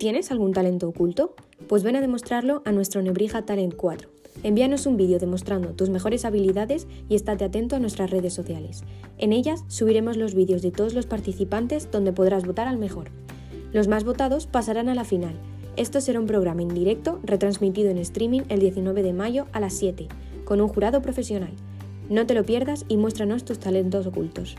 ¿Tienes algún talento oculto? Pues ven a demostrarlo a nuestro Nebrija Talent 4. Envíanos un vídeo demostrando tus mejores habilidades y estate atento a nuestras redes sociales. En ellas subiremos los vídeos de todos los participantes donde podrás votar al mejor. Los más votados pasarán a la final. Esto será un programa en directo retransmitido en streaming el 19 de mayo a las 7, con un jurado profesional. No te lo pierdas y muéstranos tus talentos ocultos.